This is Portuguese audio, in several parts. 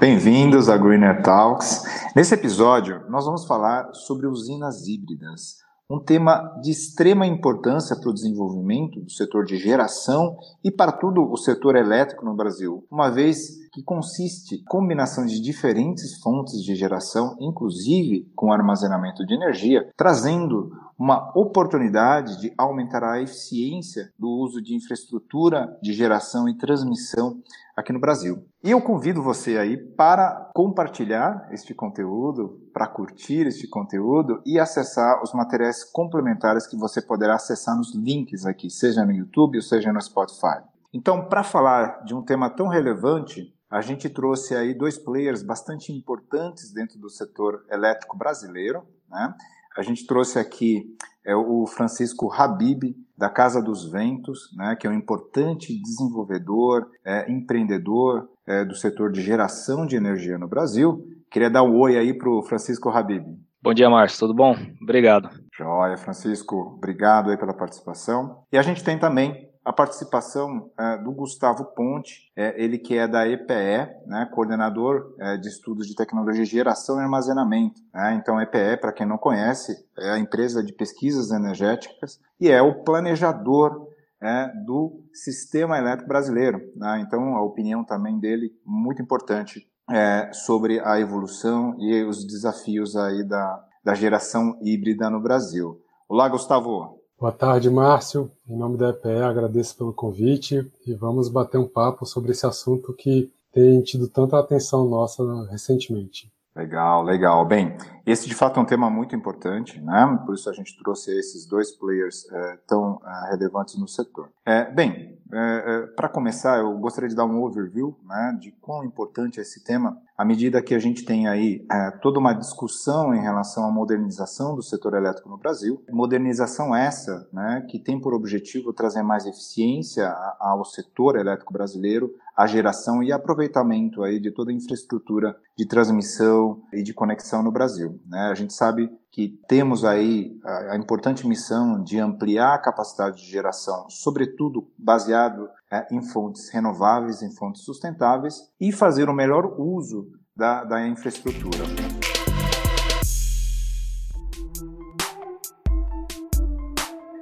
Bem-vindos a Greener Talks. Nesse episódio, nós vamos falar sobre usinas híbridas, um tema de extrema importância para o desenvolvimento do setor de geração e para todo o setor elétrico no Brasil, uma vez que consiste em combinação de diferentes fontes de geração, inclusive com armazenamento de energia, trazendo uma oportunidade de aumentar a eficiência do uso de infraestrutura de geração e transmissão aqui no Brasil. E eu convido você aí para compartilhar este conteúdo, para curtir este conteúdo e acessar os materiais complementares que você poderá acessar nos links aqui, seja no YouTube ou seja no Spotify. Então, para falar de um tema tão relevante, a gente trouxe aí dois players bastante importantes dentro do setor elétrico brasileiro, né? A gente trouxe aqui é, o Francisco Habib, da Casa dos Ventos, né, que é um importante desenvolvedor, é, empreendedor é, do setor de geração de energia no Brasil. Queria dar um oi aí para o Francisco Habib. Bom dia, Márcio. Tudo bom? Obrigado. Joia, Francisco. Obrigado aí pela participação. E a gente tem também a participação é, do Gustavo Ponte, é, ele que é da EPE, né, coordenador é, de estudos de tecnologia de geração e armazenamento. Né? Então, EPE, para quem não conhece, é a empresa de pesquisas energéticas e é o planejador é, do sistema elétrico brasileiro. Né? Então, a opinião também dele muito importante é, sobre a evolução e os desafios aí da, da geração híbrida no Brasil. Olá, Gustavo. Boa tarde, Márcio. Em nome da EPE, agradeço pelo convite e vamos bater um papo sobre esse assunto que tem tido tanta atenção nossa recentemente. Legal, legal. Bem, esse de fato é um tema muito importante, né? Por isso a gente trouxe esses dois players é, tão é, relevantes no setor. É, bem, para começar, eu gostaria de dar um overview né, de quão importante é esse tema. À medida que a gente tem aí é, toda uma discussão em relação à modernização do setor elétrico no Brasil, modernização essa né, que tem por objetivo trazer mais eficiência ao setor elétrico brasileiro, a geração e aproveitamento aí de toda a infraestrutura de transmissão e de conexão no Brasil. Né? A gente sabe que temos aí a, importante missão de ampliar a capacidade de geração, sobretudo baseado é, em fontes renováveis, em fontes sustentáveis, e fazer o melhor uso da, da infraestrutura.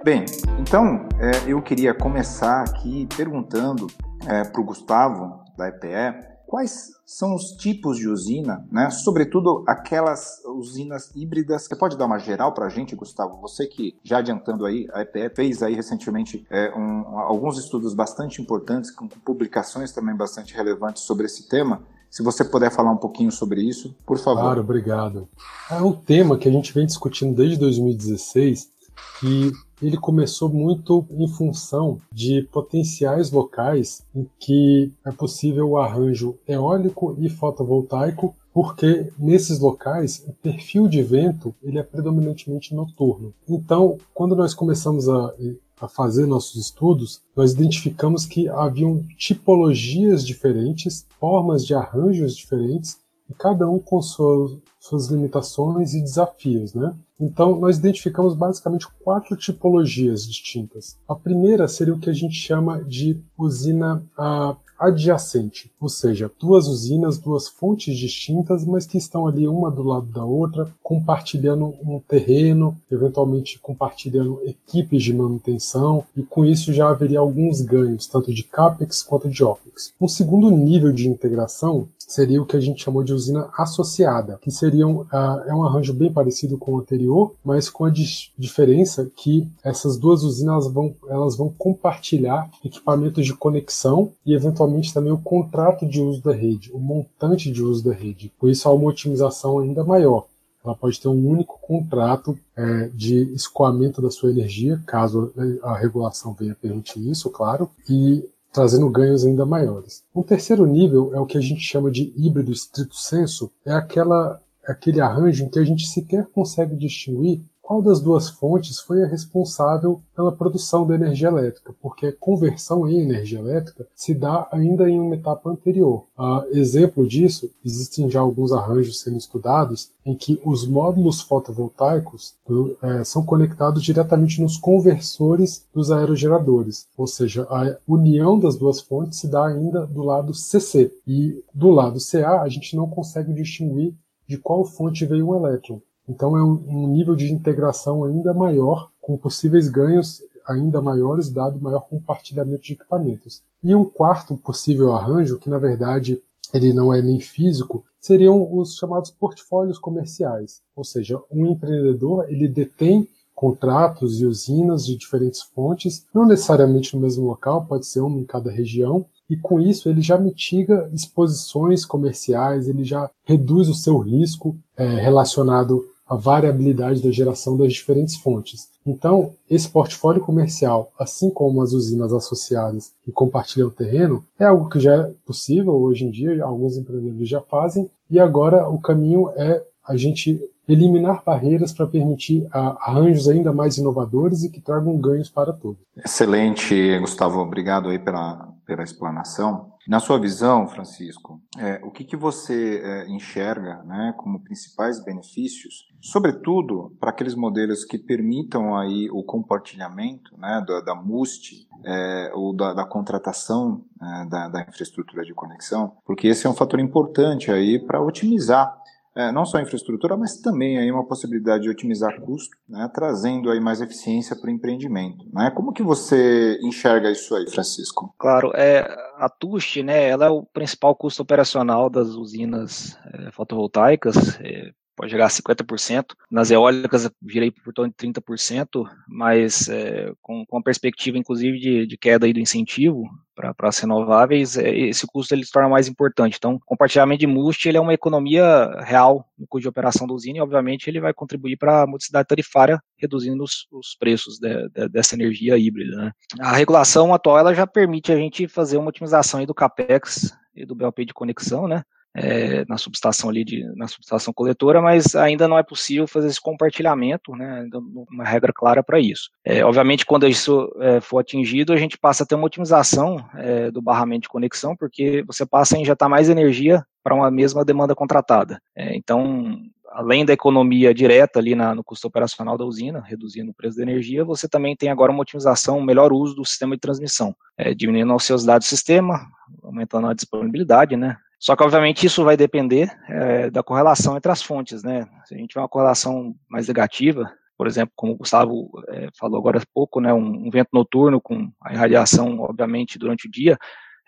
Bem, então é, eu queria começar aqui perguntando é, para o Gustavo, da EPE, quais são os tipos de usina, né? Sobretudo aquelas usinas híbridas. Você pode dar uma geral para a gente, Gustavo? Você que já adiantando aí, a EPE fez aí recentemente é, um, alguns estudos bastante importantes, com publicações também bastante relevantes sobre esse tema. Se você puder falar um pouquinho sobre isso, por favor. Claro, obrigado. É um tema que a gente vem discutindo desde 2016 que ele começou muito em função de potenciais locais em que é possível o arranjo eólico e fotovoltaico, porque nesses locais o perfil de vento ele é predominantemente noturno. Então, quando nós começamos a, a fazer nossos estudos, nós identificamos que haviam tipologias diferentes, formas de arranjos diferentes, e cada um com suas, suas limitações e desafios, né? Então, nós identificamos basicamente quatro tipologias distintas. A primeira seria o que a gente chama de usina ah, adjacente, ou seja, duas usinas, duas fontes distintas, mas que estão ali uma do lado da outra, compartilhando um terreno, eventualmente compartilhando equipes de manutenção, e com isso já haveria alguns ganhos, tanto de CAPEX quanto de OPEX. Um segundo nível de integração seria o que a gente chamou de usina associada, que seria um, uh, é um arranjo bem parecido com o anterior, mas com a diferença que essas duas usinas vão, elas vão compartilhar equipamentos de conexão e eventualmente também o contrato de uso da rede, o montante de uso da rede. Por isso há uma otimização ainda maior. Ela pode ter um único contrato é, de escoamento da sua energia, caso a regulação venha permitir isso, claro, e trazendo ganhos ainda maiores. Um terceiro nível é o que a gente chama de híbrido estrito senso, é aquela aquele arranjo em que a gente sequer consegue distinguir qual das duas fontes foi a responsável pela produção da energia elétrica, porque a conversão em energia elétrica se dá ainda em uma etapa anterior. Uh, exemplo disso, existem já alguns arranjos sendo estudados em que os módulos fotovoltaicos uh, são conectados diretamente nos conversores dos aerogeradores, ou seja, a união das duas fontes se dá ainda do lado CC, e do lado CA a gente não consegue distinguir de qual fonte veio o elétron. Então é um, nível de integração ainda maior, com possíveis ganhos ainda maiores, dado maior compartilhamento de equipamentos. E um quarto possível arranjo, que na verdade ele não é nem físico, seriam os chamados portfólios comerciais. Ou seja, um empreendedor ele detém contratos e usinas de diferentes fontes, não necessariamente no mesmo local, pode ser uma em cada região, e com isso ele já mitiga exposições comerciais, ele já reduz o seu risco é, relacionado a variabilidade da geração das diferentes fontes. Então, esse portfólio comercial, assim como as usinas associadas que compartilham o terreno, é algo que já é possível hoje em dia, alguns empreendedores já fazem, e agora o caminho é a gente eliminar barreiras para permitir arranjos ainda mais inovadores e que tragam ganhos para todos. Excelente, Gustavo. Obrigado aí pela, pela explanação. Na sua visão, Francisco, é, o que, que você é, enxerga né, como principais benefícios, sobretudo para aqueles modelos que permitam aí o compartilhamento né, da, da MUST é, ou da, da contratação é, da, da infraestrutura de conexão, porque esse é um fator importante aí para otimizar é, não só infraestrutura, mas também aí uma possibilidade de otimizar custo, né, trazendo aí mais eficiência para o empreendimento. Né? Como que você enxerga isso aí, Francisco? Claro, é, a TUST, né, ela é o principal custo operacional das usinas é, fotovoltaicas, é, pode chegar a 50%. Nas eólicas, virei por torno de 30%, mas é, com, com a perspectiva, inclusive, de, de queda aí do incentivo para as renováveis, é, esse custo ele se torna mais importante. Então, compartilhamento de MUST ele é uma economia real no custo de operação da usina e, obviamente, ele vai contribuir para a modicidade tarifária, reduzindo os, os preços de, de, dessa energia híbrida. Né? A regulação atual ela já permite a gente fazer uma otimização do CAPEX e do BLP de conexão, né? É, na subestação ali de, na subestação coletora, mas ainda não é possível fazer esse compartilhamento, né, uma regra clara para isso. É, obviamente, quando isso é, for atingido, a gente passa a ter uma otimização é, do barramento de conexão, porque você passa a injetar mais energia para uma mesma demanda contratada. É, então, além da economia direta ali na, no custo operacional da usina, reduzindo o preço da energia, você também tem agora uma otimização, um melhor uso do sistema de transmissão, é, diminuindo a ociosidade do sistema, aumentando a disponibilidade, né, só que, obviamente, isso vai depender é, da correlação entre as fontes, né? Se a gente tiver uma correlação mais negativa, por exemplo, como o Gustavo é, falou agora há pouco, né, um, um, vento noturno com a irradiação, obviamente, durante o dia,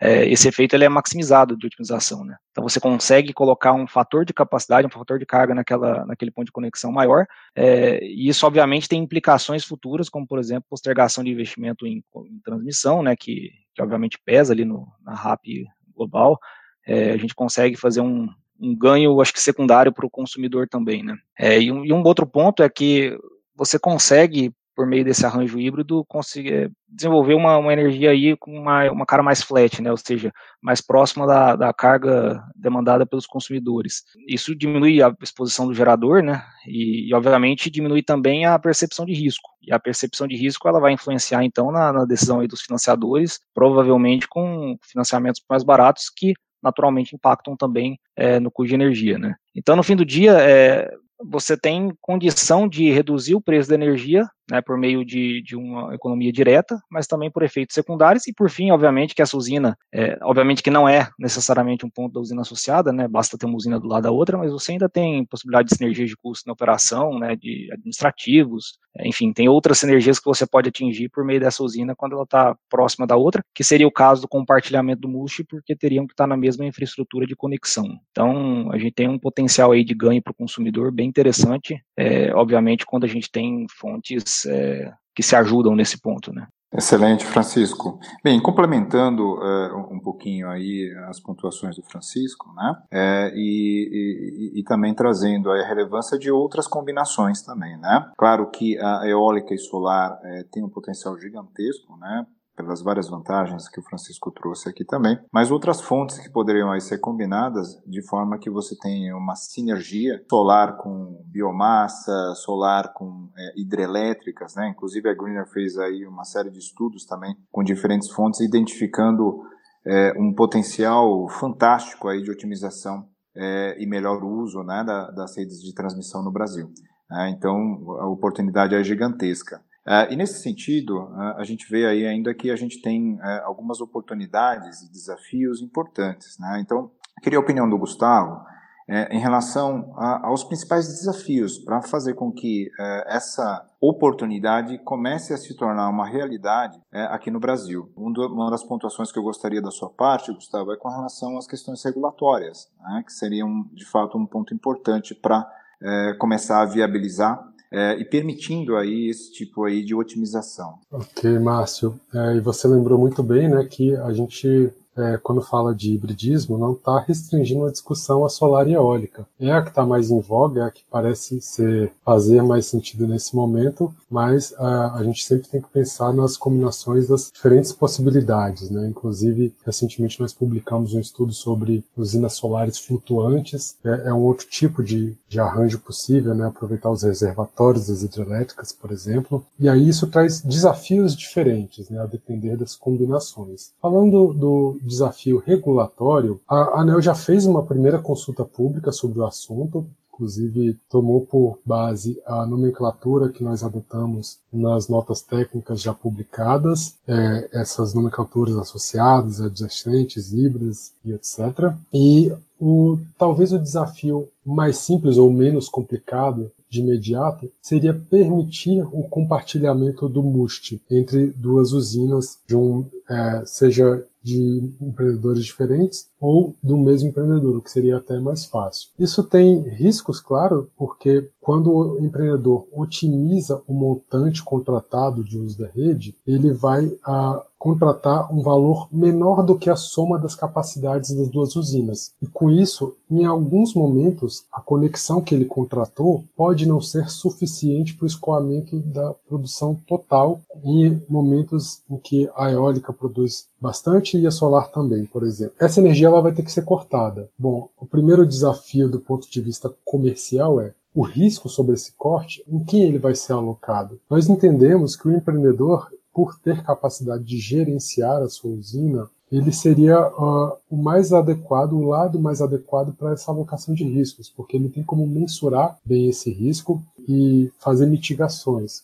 é, esse efeito ele é maximizado de otimização, né? Então você consegue colocar um fator de capacidade, um fator de carga naquela, naquele ponto de conexão maior, é, e isso obviamente tem implicações futuras, como por exemplo postergação de investimento em, em transmissão, né, que, que obviamente pesa ali no, na RAP global, é, a gente consegue fazer um, um ganho, acho que secundário para o consumidor também, né? É, e, um, e, um, outro ponto é que você consegue, por meio desse arranjo híbrido, conseguir é, desenvolver uma, uma energia aí com uma, uma cara mais flat, né? Ou seja, mais próxima da, da carga demandada pelos consumidores. Isso diminui a exposição do gerador, né? E, e, obviamente diminui também a percepção de risco. E a percepção de risco ela vai influenciar então na, na decisão dos financiadores, provavelmente com financiamentos mais baratos que naturalmente impactam também é, no custo de energia. Né? Então, no fim do dia, é, você tem condição de reduzir o preço da energia né, por meio de, de, uma economia direta, mas também por efeitos secundários e por fim, obviamente, que essa usina, é, obviamente que não é necessariamente um ponto da usina associada, né, basta ter uma usina do lado da outra, mas você ainda tem possibilidade de sinergia de custo na operação, né, de administrativos, enfim, tem outras sinergias que você pode atingir por meio dessa usina quando ela está próxima da outra, que seria o caso do compartilhamento do multi, porque teriam que estar tá na mesma infraestrutura de conexão. Então, a gente tem um potencial aí de ganho para o consumidor bem interessante, é, obviamente, quando a gente tem fontes é, que se ajudam nesse ponto, né? Excelente, Francisco. Bem, complementando uh, um pouquinho aí as pontuações do Francisco, né, é, e, e, e, também trazendo a relevância de outras combinações também, né. Claro que a eólica e solar é, tem um potencial gigantesco, né, pelas várias vantagens que o Francisco trouxe aqui também, mas outras fontes que poderiam aí ser combinadas de forma que você tenha uma sinergia solar com biomassa, solar com é, hidrelétricas, né? Inclusive a Greener fez aí uma série de estudos também com diferentes fontes, identificando é, um potencial fantástico aí de otimização é, e melhor uso né, da, das redes de transmissão no Brasil. É, então, a oportunidade é gigantesca. É, e nesse sentido, a gente vê aí ainda que a gente tem é, algumas oportunidades e desafios importantes. Né? Então, queria a opinião do Gustavo em relação a, aos principais desafios para fazer com que essa oportunidade comece a se tornar uma realidade aqui no Brasil. uma das pontuações que eu gostaria da sua parte, Gustavo, é com relação às questões regulatórias, né, que seriam de fato um ponto importante para começar a viabilizar é, e permitindo aí esse tipo aí de otimização. Ok, Márcio. É, e você lembrou muito bem, né, que a gente é, quando fala de hibridismo, não está restringindo a discussão à solar e eólica. É a que está mais em voga, é a que parece ser, fazer mais sentido nesse momento, mas a, a gente sempre tem que pensar nas combinações das diferentes possibilidades. Né? Inclusive, recentemente nós publicamos um estudo sobre usinas solares flutuantes, é, é um outro tipo de, de arranjo possível, né? aproveitar os reservatórios das hidrelétricas, por exemplo, e aí isso traz desafios diferentes, né? a depender das combinações. Falando do desafio regulatório, a ANEL já fez uma primeira consulta pública sobre o assunto, inclusive tomou por base a nomenclatura que nós adotamos nas notas técnicas já publicadas, é, essas nomenclaturas associadas, adjacentes, híbridas e etc. E o, talvez o desafio mais simples ou menos complicado de imediato seria permitir o compartilhamento do MUST entre duas usinas, de um, é, seja de empreendedores diferentes ou do mesmo empreendedor, o que seria até mais fácil. Isso tem riscos, claro, porque quando o empreendedor otimiza o montante contratado de uso da rede, ele vai a, contratar um valor menor do que a soma das capacidades das duas usinas. E com isso, em alguns momentos, a conexão que ele contratou pode não ser suficiente para o escoamento da produção total em momentos em que a eólica produz bastante e a solar também, por exemplo. Essa energia ela vai ter que ser cortada. Bom, o primeiro desafio do ponto de vista comercial é o risco sobre esse corte, em quem ele vai ser alocado. Nós entendemos que o empreendedor por ter capacidade de gerenciar a sua usina, ele seria uh, o mais adequado, o lado mais adequado para essa alocação de riscos, porque ele tem como mensurar bem esse risco e fazer mitigações.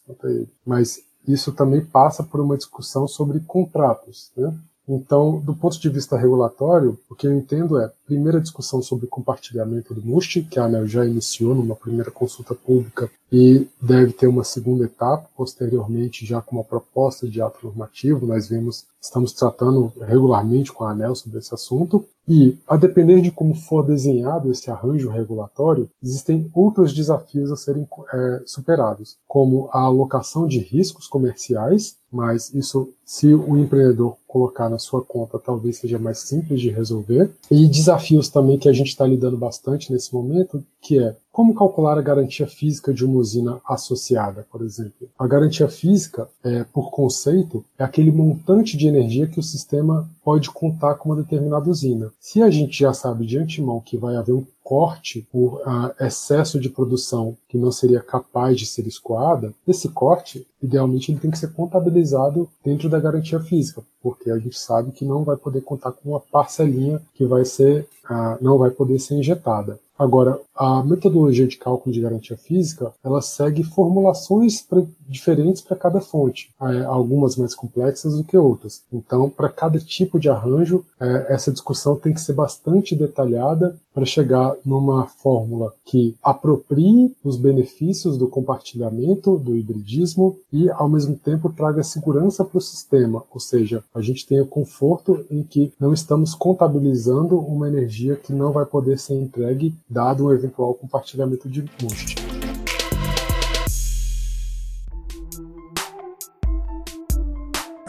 Mas isso também passa por uma discussão sobre contratos. Né? Então, do ponto de vista regulatório, o que eu entendo é, primeira discussão sobre compartilhamento do MUST, que a ANEL já iniciou numa primeira consulta pública e deve ter uma segunda etapa, posteriormente já com uma proposta de ato normativo. Nós vemos, estamos tratando regularmente com a ANEL sobre esse assunto. E, a depender de como for desenhado esse arranjo regulatório, existem outros desafios a serem é, superados, como a alocação de riscos comerciais, mas isso, se o empreendedor colocar na sua conta, talvez seja mais simples de resolver, e desafios também que a gente está lidando bastante nesse momento, que é como calcular a garantia física de uma usina associada, por exemplo? A garantia física, é, por conceito, é aquele montante de energia que o sistema pode contar com uma determinada usina. Se a gente já sabe de antemão que vai haver um corte por uh, excesso de produção que não seria capaz de ser escoada, esse corte, idealmente, ele tem que ser contabilizado dentro da garantia física, porque a gente sabe que não vai poder contar com uma parcelinha que vai ser, uh, não vai poder ser injetada. Agora, a metodologia de cálculo de garantia física, ela segue formulações pra, diferentes para cada fonte, é, algumas mais complexas do que outras. Então, para cada tipo de arranjo, é, essa discussão tem que ser bastante detalhada para chegar numa fórmula que aproprie os benefícios do compartilhamento, do hibridismo e, ao mesmo tempo, traga segurança para o sistema, ou seja, a gente tenha conforto em que não estamos contabilizando uma energia que não vai poder ser entregue dado um eventual compartilhamento de MUST.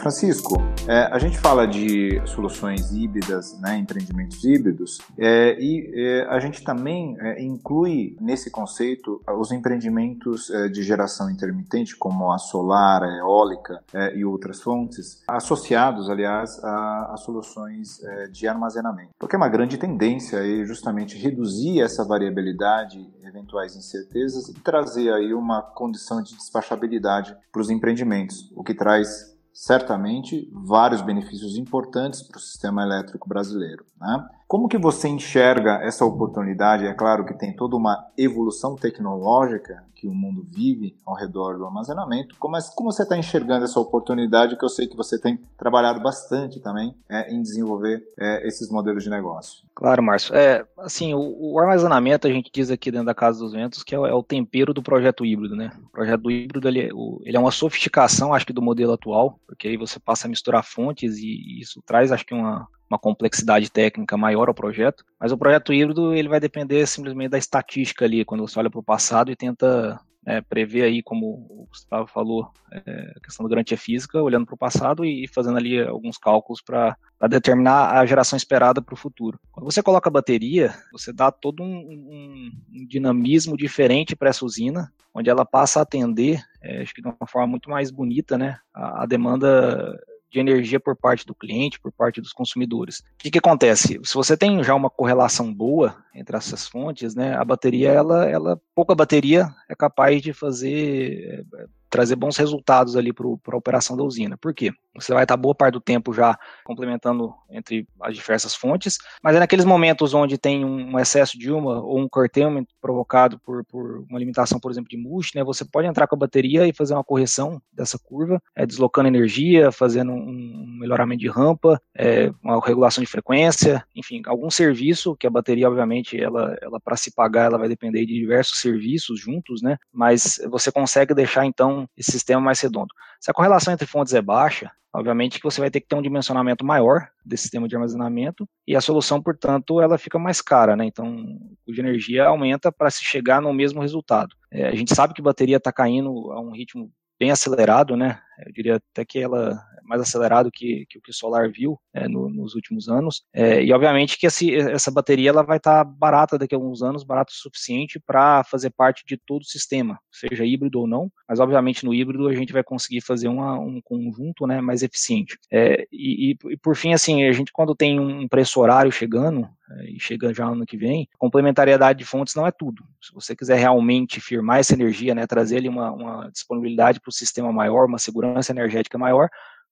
Francisco, é, a gente fala de soluções híbridas, né, empreendimentos híbridos, é, e é, a gente também é, inclui nesse conceito os empreendimentos é, de geração intermitente, como a solar, a eólica é, e outras fontes, associados, aliás, a, a soluções de armazenamento. Porque é uma grande tendência aí justamente reduzir essa variabilidade, eventuais incertezas e trazer aí uma condição de despachabilidade para os empreendimentos, o que traz certamente vários benefícios importantes para o sistema elétrico brasileiro. Né? Como que você enxerga essa oportunidade? É claro que tem toda uma evolução tecnológica que o mundo vive ao redor do armazenamento. Como, é, como você está enxergando essa oportunidade que eu sei que você tem trabalhado bastante também é, em desenvolver é, esses modelos de negócio? Claro, Márcio. É, assim, o, o, armazenamento, a gente diz aqui dentro da Casa dos Ventos, que é o, é tempero do projeto híbrido, né? O projeto híbrido, ele, é o, ele, é uma sofisticação, acho que, do modelo atual, porque aí você passa a misturar fontes e, e isso traz, acho que, uma, uma complexidade técnica maior ao projeto, mas o projeto híbrido ele vai depender simplesmente da estatística ali, quando você olha para o passado e tenta é, prever aí, como o Gustavo falou, é, a questão da garantia física, olhando para o passado e fazendo ali alguns cálculos para determinar a geração esperada para o futuro. Quando você coloca a bateria, você dá todo um, um, um dinamismo diferente para essa usina, onde ela passa a atender, é, acho que de uma forma muito mais bonita, né, a, a demanda de energia por parte do cliente, por parte dos consumidores. O que, que acontece? Se você tem já uma correlação boa entre essas fontes, né, a bateria, ela, ela pouca bateria é capaz de fazer trazer bons resultados ali para a operação da usina. Por quê? Você vai estar boa parte do tempo já complementando entre as diversas fontes, mas é naqueles momentos onde tem um excesso de uma ou um curtailment provocado por, por uma limitação, por exemplo, de MUX, né, você pode entrar com a bateria e fazer uma correção dessa curva, é, deslocando energia, fazendo um melhoramento de rampa, é, uma regulação de frequência, enfim, algum serviço que a bateria, obviamente, ela, ela para se pagar, ela vai depender de diversos serviços juntos, né, mas você consegue deixar, então, esse sistema mais redondo. Se a correlação entre fontes é baixa, obviamente que você vai ter que ter um dimensionamento maior desse sistema de armazenamento e a solução, portanto, ela fica mais cara, né? Então, o de energia aumenta para se chegar no mesmo resultado. É, a gente sabe que bateria está caindo a um ritmo bem acelerado, né? Eu diria até que ela é mais acelerado que, que o que o solar viu é, no, nos últimos anos. É, e obviamente que esse, essa bateria ela vai estar tá barata daqui a alguns anos, barata o suficiente para fazer parte de todo o sistema, seja híbrido ou não. Mas obviamente no híbrido a gente vai conseguir fazer uma, um conjunto né, mais eficiente. É, e, e, por fim, assim, a gente quando tem um preço horário chegando, é, e chega já ano que vem, complementariedade de fontes não é tudo. Se você quiser realmente firmar essa energia, né, trazer ali uma, uma disponibilidade para o sistema maior, uma segurança energética maior,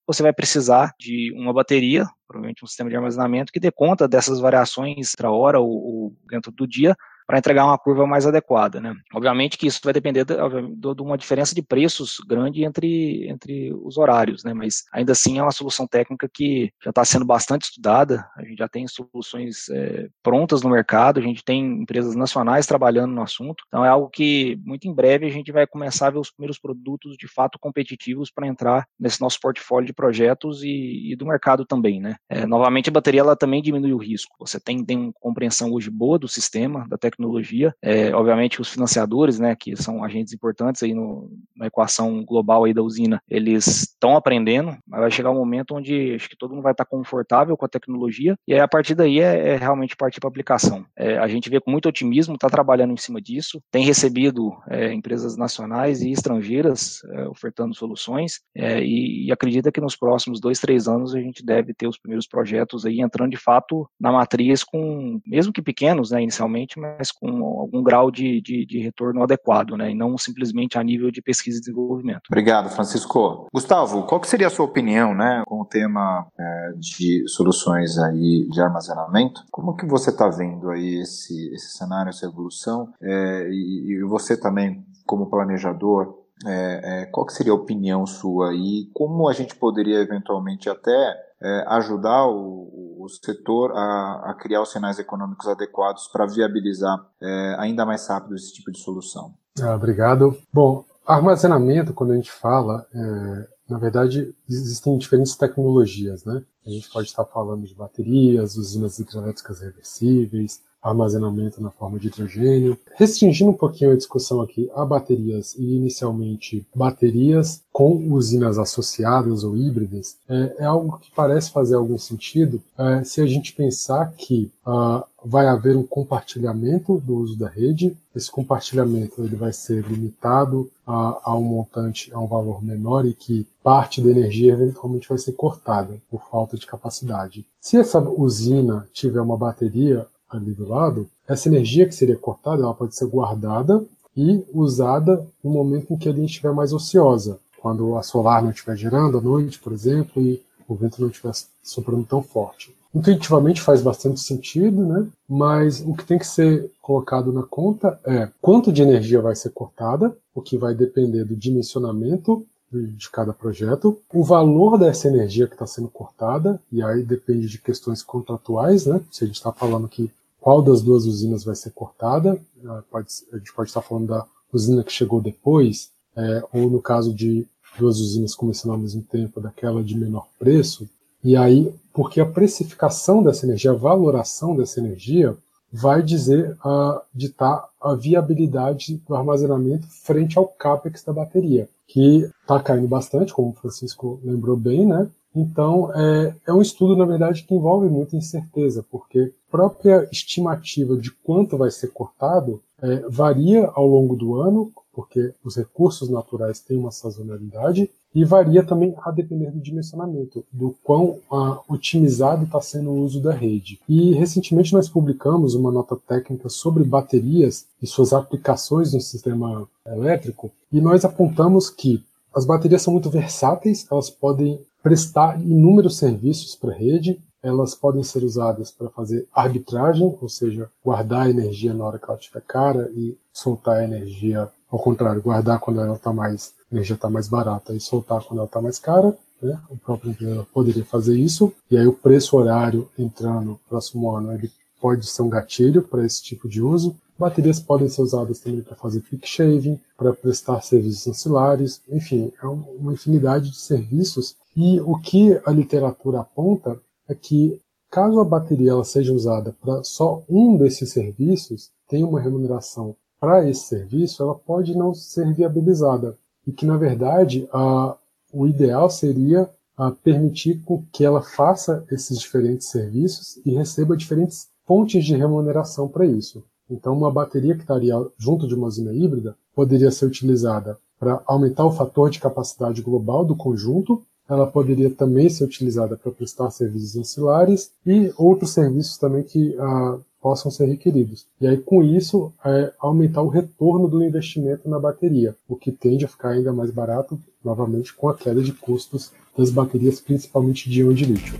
você vai precisar de uma bateria, provavelmente um sistema de armazenamento, que dê conta dessas variações extra hora ou, ou dentro do dia, para entregar uma curva mais adequada. Né? Obviamente que isso vai depender de, de, uma diferença de preços grande entre, entre os horários, né? mas ainda assim é uma solução técnica que já está sendo bastante estudada, a gente já tem soluções é, prontas no mercado, a gente tem empresas nacionais trabalhando no assunto, então é algo que muito em breve a gente vai começar a ver os primeiros produtos de fato competitivos para entrar nesse nosso portfólio de projetos e, e do mercado também. Né? É, novamente a bateria ela também diminui o risco, você tem, tem uma compreensão hoje boa do sistema, da tecnologia, tecnologia. É, obviamente, os financiadores, né, que são agentes importantes aí no, na equação global aí da usina, eles estão aprendendo, mas vai chegar um momento onde acho que todo mundo vai estar confortável com a tecnologia e aí a partir daí é, é realmente partir para aplicação. É, a gente vê com muito otimismo, está trabalhando em cima disso, tem recebido é, empresas nacionais e estrangeiras é, ofertando soluções é, e, e acredita que nos próximos dois, três anos a gente deve ter os primeiros projetos aí entrando de fato na matriz com, mesmo que pequenos, né, inicialmente, mas mas com algum grau de, de, de, retorno adequado, né, e não simplesmente a nível de pesquisa e desenvolvimento. Obrigado, Francisco. Gustavo, qual que seria a sua opinião, né, com o tema é, de soluções aí de armazenamento? Como que você está vendo aí esse, esse cenário, essa evolução? É, e, e você também, como planejador, é, é, qual seria a opinião sua e como a gente poderia eventualmente até é, ajudar o, o setor a, a, criar os sinais econômicos adequados para viabilizar é, ainda mais rápido esse tipo de solução. Ah, obrigado. Bom, armazenamento, quando a gente fala, é, na verdade, existem diferentes tecnologias, né? A gente pode estar falando de baterias, usinas hidrelétricas reversíveis, armazenamento na forma de hidrogênio. Restringindo um pouquinho a discussão aqui a baterias e inicialmente baterias com usinas associadas ou híbridas, é, é algo que parece fazer algum sentido é, se a gente pensar que uh, vai haver um compartilhamento do uso da rede. Esse compartilhamento ele vai ser limitado a, a, um montante, a um valor menor e que parte da energia eventualmente vai ser cortada por falta de capacidade. Se essa usina tiver uma bateria ali do lado, essa energia que seria cortada ela pode ser guardada e usada no momento em que a linha estiver mais ociosa, quando a solar não estiver girando à noite, por exemplo, e o vento não estiver soprando tão forte. Intuitivamente faz bastante sentido, né? mas o que tem que ser colocado na conta é quanto de energia vai ser cortada, o que vai depender do dimensionamento de cada projeto, o valor dessa energia que está sendo cortada, e aí depende de questões contratuais, né? Se a gente está falando que qual das duas usinas vai ser cortada, ah, pode, a gente pode estar falando da usina que chegou depois, é, ou no caso de duas usinas começando ao mesmo tempo, daquela de menor preço, e aí, porque a precificação dessa energia, a valoração dessa energia, vai dizer, a, ditar a viabilidade do armazenamento frente ao CAPEX da bateria, que está caindo bastante, como o Francisco lembrou bem, né? Então, é, é um estudo, na verdade, que envolve muita incerteza, porque a própria estimativa de quanto vai ser cortado é, varia ao longo do ano, porque os recursos naturais têm uma sazonalidade, e varia também a depender do dimensionamento, do quão ah, otimizado está sendo o uso da rede. E recentemente nós publicamos uma nota técnica sobre baterias e suas aplicações no sistema elétrico, e nós apontamos que as baterias são muito versáteis, elas podem prestar inúmeros serviços para a rede, elas podem ser usadas para fazer arbitragem, ou seja, guardar a energia na hora que ela estiver cara e soltar a energia ao contrário, guardar quando ela está mais, energia está mais barata e soltar quando ela está mais cara. Né? O próprio empreendedor poderia fazer isso. E aí o preço horário entrando no próximo ano ele pode ser um gatilho para esse tipo de uso. Baterias podem ser usadas também para fazer peak shaving, para prestar serviços ancilares, enfim, é uma infinidade de serviços. E o que a literatura aponta é que caso a bateria ela seja usada para só um desses serviços, tem uma remuneração para esse serviço, ela pode não ser viabilizada. E que, na verdade, a, o ideal seria a, permitir que ela faça esses diferentes serviços e receba diferentes fontes de remuneração para isso. Então, uma bateria que estaria junto de uma usina híbrida poderia ser utilizada para aumentar o fator de capacidade global do conjunto, ela poderia também ser utilizada para prestar serviços ancilares e outros serviços também que ah, possam ser requeridos. E aí, com isso, é aumentar o retorno do investimento na bateria, o que tende a ficar ainda mais barato, novamente, com a queda de custos das baterias, principalmente de íon de lítio.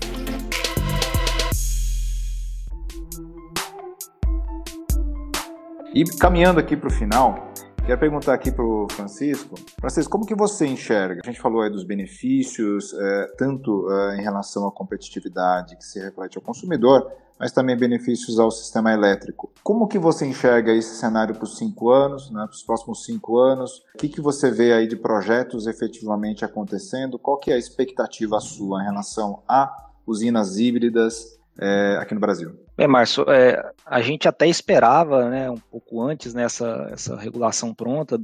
E caminhando aqui para o final, Quero perguntar aqui para o Francisco. Francisco, como que você enxerga? A gente falou aí dos benefícios, é, tanto é, em relação à competitividade que se reflete ao consumidor, mas também benefícios ao sistema elétrico. Como que você enxerga esse cenário para os cinco anos, né, para os próximos cinco anos? O que, que você vê aí de projetos efetivamente acontecendo? Qual que é a expectativa sua em relação a usinas híbridas é, aqui no Brasil? Bem, Márcio, é, a gente até esperava, né, um pouco antes nessa essa regulação pronta,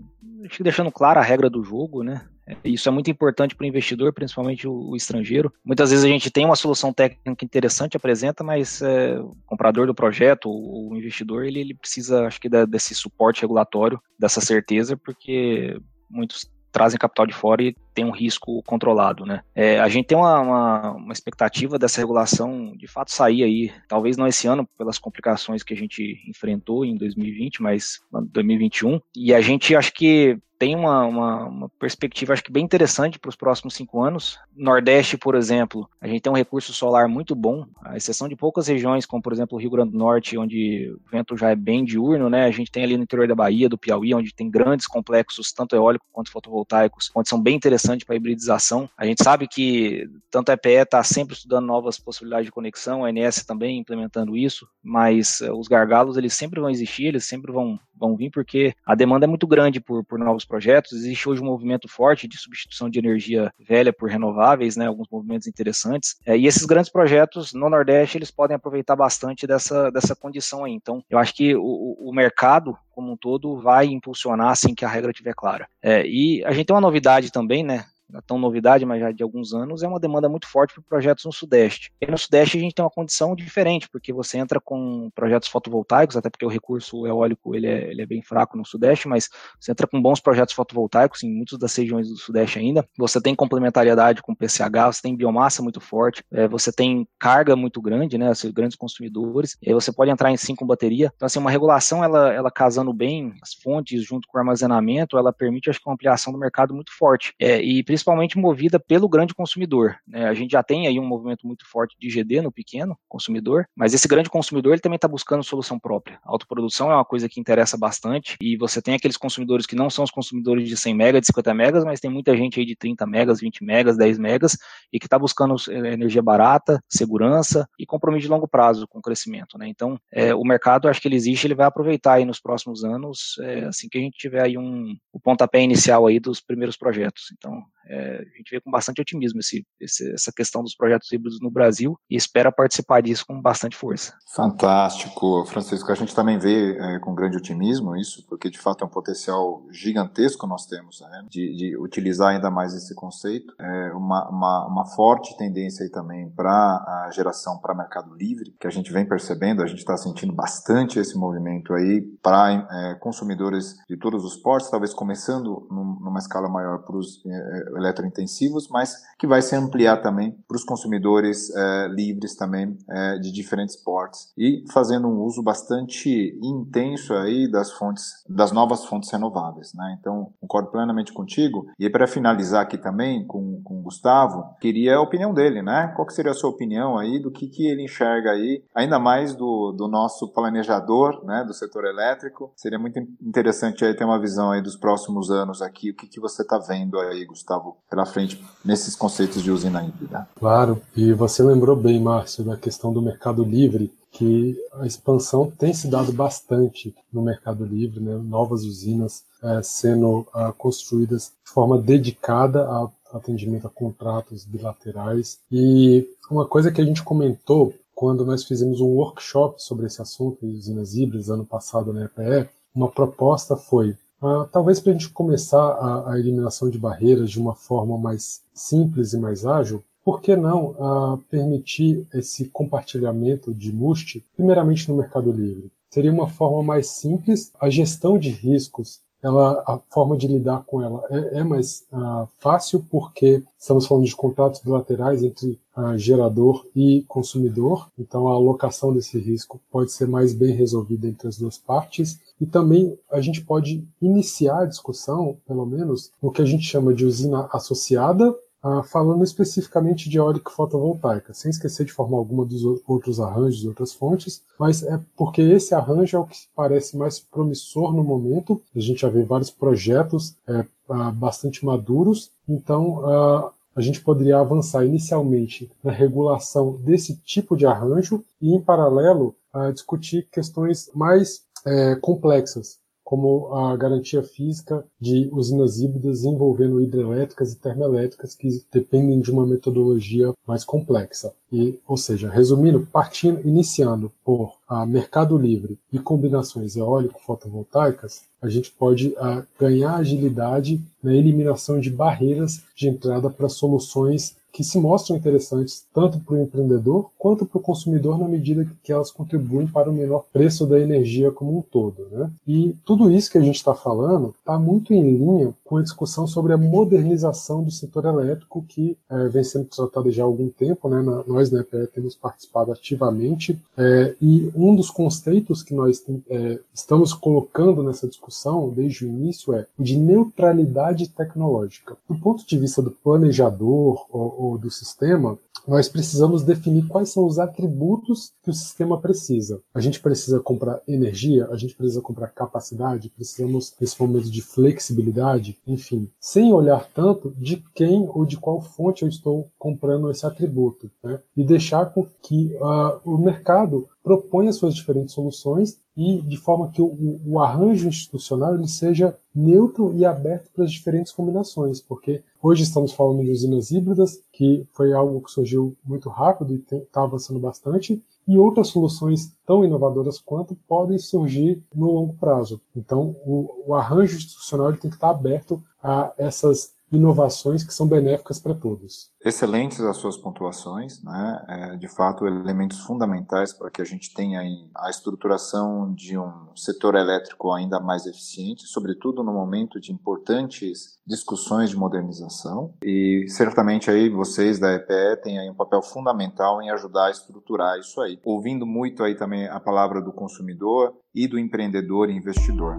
deixando clara a regra do jogo, né? Isso é muito importante para o investidor, principalmente o, o, estrangeiro. Muitas vezes a gente tem uma solução técnica interessante, apresenta, mas é, o comprador do projeto, o, o investidor, ele, ele, precisa, acho que, da, desse suporte regulatório, dessa certeza, porque muitos trazem capital de fora e tem um risco controlado, né? É, a gente tem uma, uma, uma, expectativa dessa regulação de fato sair aí, talvez não esse ano, pelas complicações que a gente enfrentou em 2020, mas 2021. E a gente acho que tem uma, uma, uma, perspectiva, acho que bem interessante para os próximos cinco anos. Nordeste, por exemplo, a gente tem um recurso solar muito bom, à exceção de poucas regiões, como por exemplo o Rio Grande do Norte, onde o vento já é bem diurno, né? A gente tem ali no interior da Bahia, do Piauí, onde tem grandes complexos, tanto eólicos quanto fotovoltaicos, onde são bem interessantes para hibridização. A gente sabe que tanto a EPE está sempre estudando novas possibilidades de conexão, a ANS também implementando isso, mas uh, os gargalos eles sempre vão existir, eles sempre vão vão vir, porque a demanda é muito grande por, por novos projetos. Existe hoje um movimento forte de substituição de energia velha por renováveis, né, alguns movimentos interessantes. É, e esses grandes projetos no Nordeste, eles podem aproveitar bastante dessa, dessa condição aí. Então, eu acho que o, o mercado como um todo vai impulsionar assim que a regra estiver clara. É, e a gente tem uma novidade também, né? Não é tão novidade, mas já de alguns anos, é uma demanda muito forte por projetos no Sudeste. E no Sudeste a gente tem uma condição diferente, porque você entra com projetos fotovoltaicos, até porque o recurso eólico ele é, ele é bem fraco no Sudeste, mas você entra com bons projetos fotovoltaicos em muitas das regiões do Sudeste ainda. Você tem complementariedade com PCH, você tem biomassa muito forte, é, você tem carga muito grande, né, assim, grandes consumidores, e aí você pode entrar em sim com bateria. Então, assim, uma regulação, ela, ela casando bem as fontes junto com o armazenamento, ela permite, acho que, uma ampliação do mercado muito forte. É, e principalmente movida pelo grande consumidor. Né? A gente já tem aí um movimento muito forte de GD no pequeno consumidor, mas esse grande consumidor ele também está buscando solução própria. A autoprodução é uma coisa que interessa bastante e você tem aqueles consumidores que não são os consumidores de 100 megas, de 50 megas, mas tem muita gente aí de 30 megas, 20 megas, 10 megas e que está buscando eh, energia barata, segurança e compromisso de longo prazo com o crescimento. Né? Então, é, o mercado, acho que ele existe, ele vai aproveitar aí nos próximos anos, é, assim que a gente tiver aí um, o pontapé inicial aí dos primeiros projetos. Então, é, a gente vê com bastante otimismo esse, esse, essa questão dos projetos híbridos no Brasil e espera participar disso com bastante força. Fantástico, Francisco. A gente também vê é, com grande otimismo isso, porque de fato é um potencial gigantesco nós temos né, de, de, utilizar ainda mais esse conceito. É uma, uma, uma forte tendência aí também para a geração para mercado livre, que a gente vem percebendo, a gente está sentindo bastante esse movimento aí para é, consumidores de todos os portos, talvez começando num, numa escala maior para os é, eletrointensivos, mas que vai se ampliar também para os consumidores é, livres também é, de diferentes portes e fazendo um uso bastante intenso aí das fontes, das novas fontes renováveis, né? Então, concordo plenamente contigo. E para finalizar aqui também com, com o Gustavo, queria a opinião dele, né? Qual que seria a sua opinião aí do que, que ele enxerga aí, ainda mais do, do nosso planejador, né, do setor elétrico? Seria muito interessante aí ter uma visão aí dos próximos anos aqui, o que, que você está vendo aí, Gustavo, pela frente nesses conceitos de usina híbrida. Claro, e você lembrou bem, Márcio, da questão do mercado livre, que a expansão tem se dado bastante no mercado livre, né? novas usinas é, sendo uh, construídas de forma dedicada ao atendimento a contratos bilaterais. E uma coisa que a gente comentou quando nós fizemos um workshop sobre esse assunto, usinas híbridas, ano passado na EPE, uma proposta foi Uh, talvez para a gente começar a, a, eliminação de barreiras de uma forma mais simples e mais ágil, por que não uh, permitir esse compartilhamento de MUST, primeiramente no Mercado Livre? Seria uma forma mais simples, a gestão de riscos ela, a forma de lidar com ela é, é mais uh, fácil porque estamos falando de contratos bilaterais entre gerador e consumidor, então a alocação desse risco pode ser mais bem resolvida entre as duas partes e também a gente pode iniciar a discussão, pelo menos, no que a gente chama de usina associada ah, falando especificamente de eólica fotovoltaica, sem esquecer de forma alguma dos outros arranjos e outras fontes, mas é porque esse arranjo é o que parece mais promissor no momento. A gente já vê vários projetos é, ah, bastante maduros, então ah, a gente poderia avançar inicialmente na regulação desse tipo de arranjo e, em paralelo, discutir questões mais é, complexas, como a garantia física de usinas híbridas envolvendo hidrelétricas e termoelétricas que dependem de uma metodologia mais complexa. E, ou seja, resumindo, partindo, iniciando por a mercado livre e combinações eólico-fotovoltaicas, a gente pode a, ganhar agilidade na eliminação de barreiras de entrada para soluções que se mostram interessantes tanto para o empreendedor quanto para o consumidor na medida que elas contribuem para o menor preço da energia como um todo. Né? E tudo isso que a gente está falando está muito em linha com a discussão sobre a modernização do setor elétrico que é, vem sendo tratada já há algum tempo. Né? nós, na EPE, temos participado ativamente é, e um dos conceitos que nós é, estamos colocando nessa discussão desde o início é de neutralidade tecnológica. Do ponto de vista do planejador ou do sistema, nós precisamos definir quais são os atributos que o sistema precisa. A gente precisa comprar energia, a gente precisa comprar capacidade, precisamos nesse momento de flexibilidade, enfim, sem olhar tanto de quem ou de qual fonte eu estou comprando esse atributo, né? e deixar com que uh, o mercado propõe as suas diferentes soluções e de forma que o, o, arranjo institucional ele seja neutro e aberto para as diferentes combinações, porque hoje estamos falando de usinas híbridas, que foi algo que surgiu muito rápido e está avançando bastante, e outras soluções tão inovadoras quanto podem surgir no longo prazo. Então, o, o arranjo institucional tem que estar aberto a essas inovações que são benéficas para todos. Excelentes as suas pontuações, né? É, de fato, elementos fundamentais para que a gente tenha a estruturação de um setor elétrico ainda mais eficiente, sobretudo no momento de importantes discussões de modernização. E certamente aí vocês da EPE têm aí um papel fundamental em ajudar a estruturar isso aí, ouvindo muito aí também a palavra do consumidor e do empreendedor e investidor.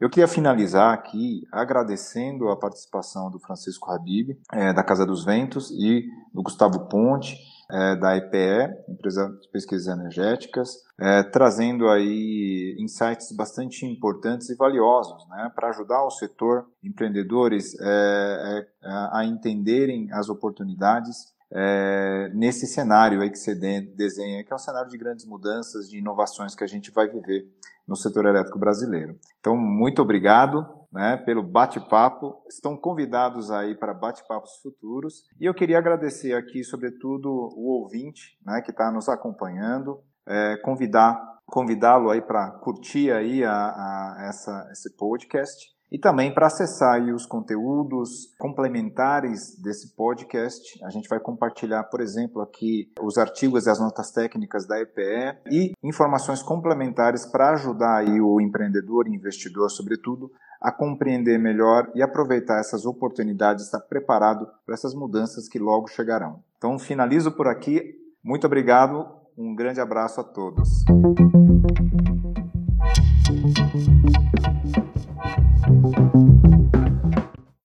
Eu queria finalizar aqui agradecendo a participação do Francisco Habib, é, da Casa dos Ventos, e do Gustavo Ponte, é, da EPE, Empresa de Pesquisas Energéticas, é, trazendo aí insights bastante importantes e valiosos né, para ajudar o setor empreendedores é, a entenderem as oportunidades é, nesse cenário aí que você desenha, que é um cenário de grandes mudanças, de inovações que a gente vai viver no setor elétrico brasileiro. Então, muito obrigado né, pelo bate-papo. Estão convidados aí para bate-papos futuros. E eu queria agradecer aqui, sobretudo, o ouvinte né, que está nos acompanhando, é, convidar convidá-lo aí para curtir aí a, a, essa, esse podcast e também para acessar os conteúdos complementares desse podcast, a gente vai compartilhar, por exemplo, aqui os artigos e as notas técnicas da EPE e informações complementares para ajudar aí o empreendedor e investidor, sobretudo, a compreender melhor e aproveitar essas oportunidades, estar preparado para essas mudanças que logo chegarão. Então, finalizo por aqui. Muito obrigado. Um grande abraço a todos.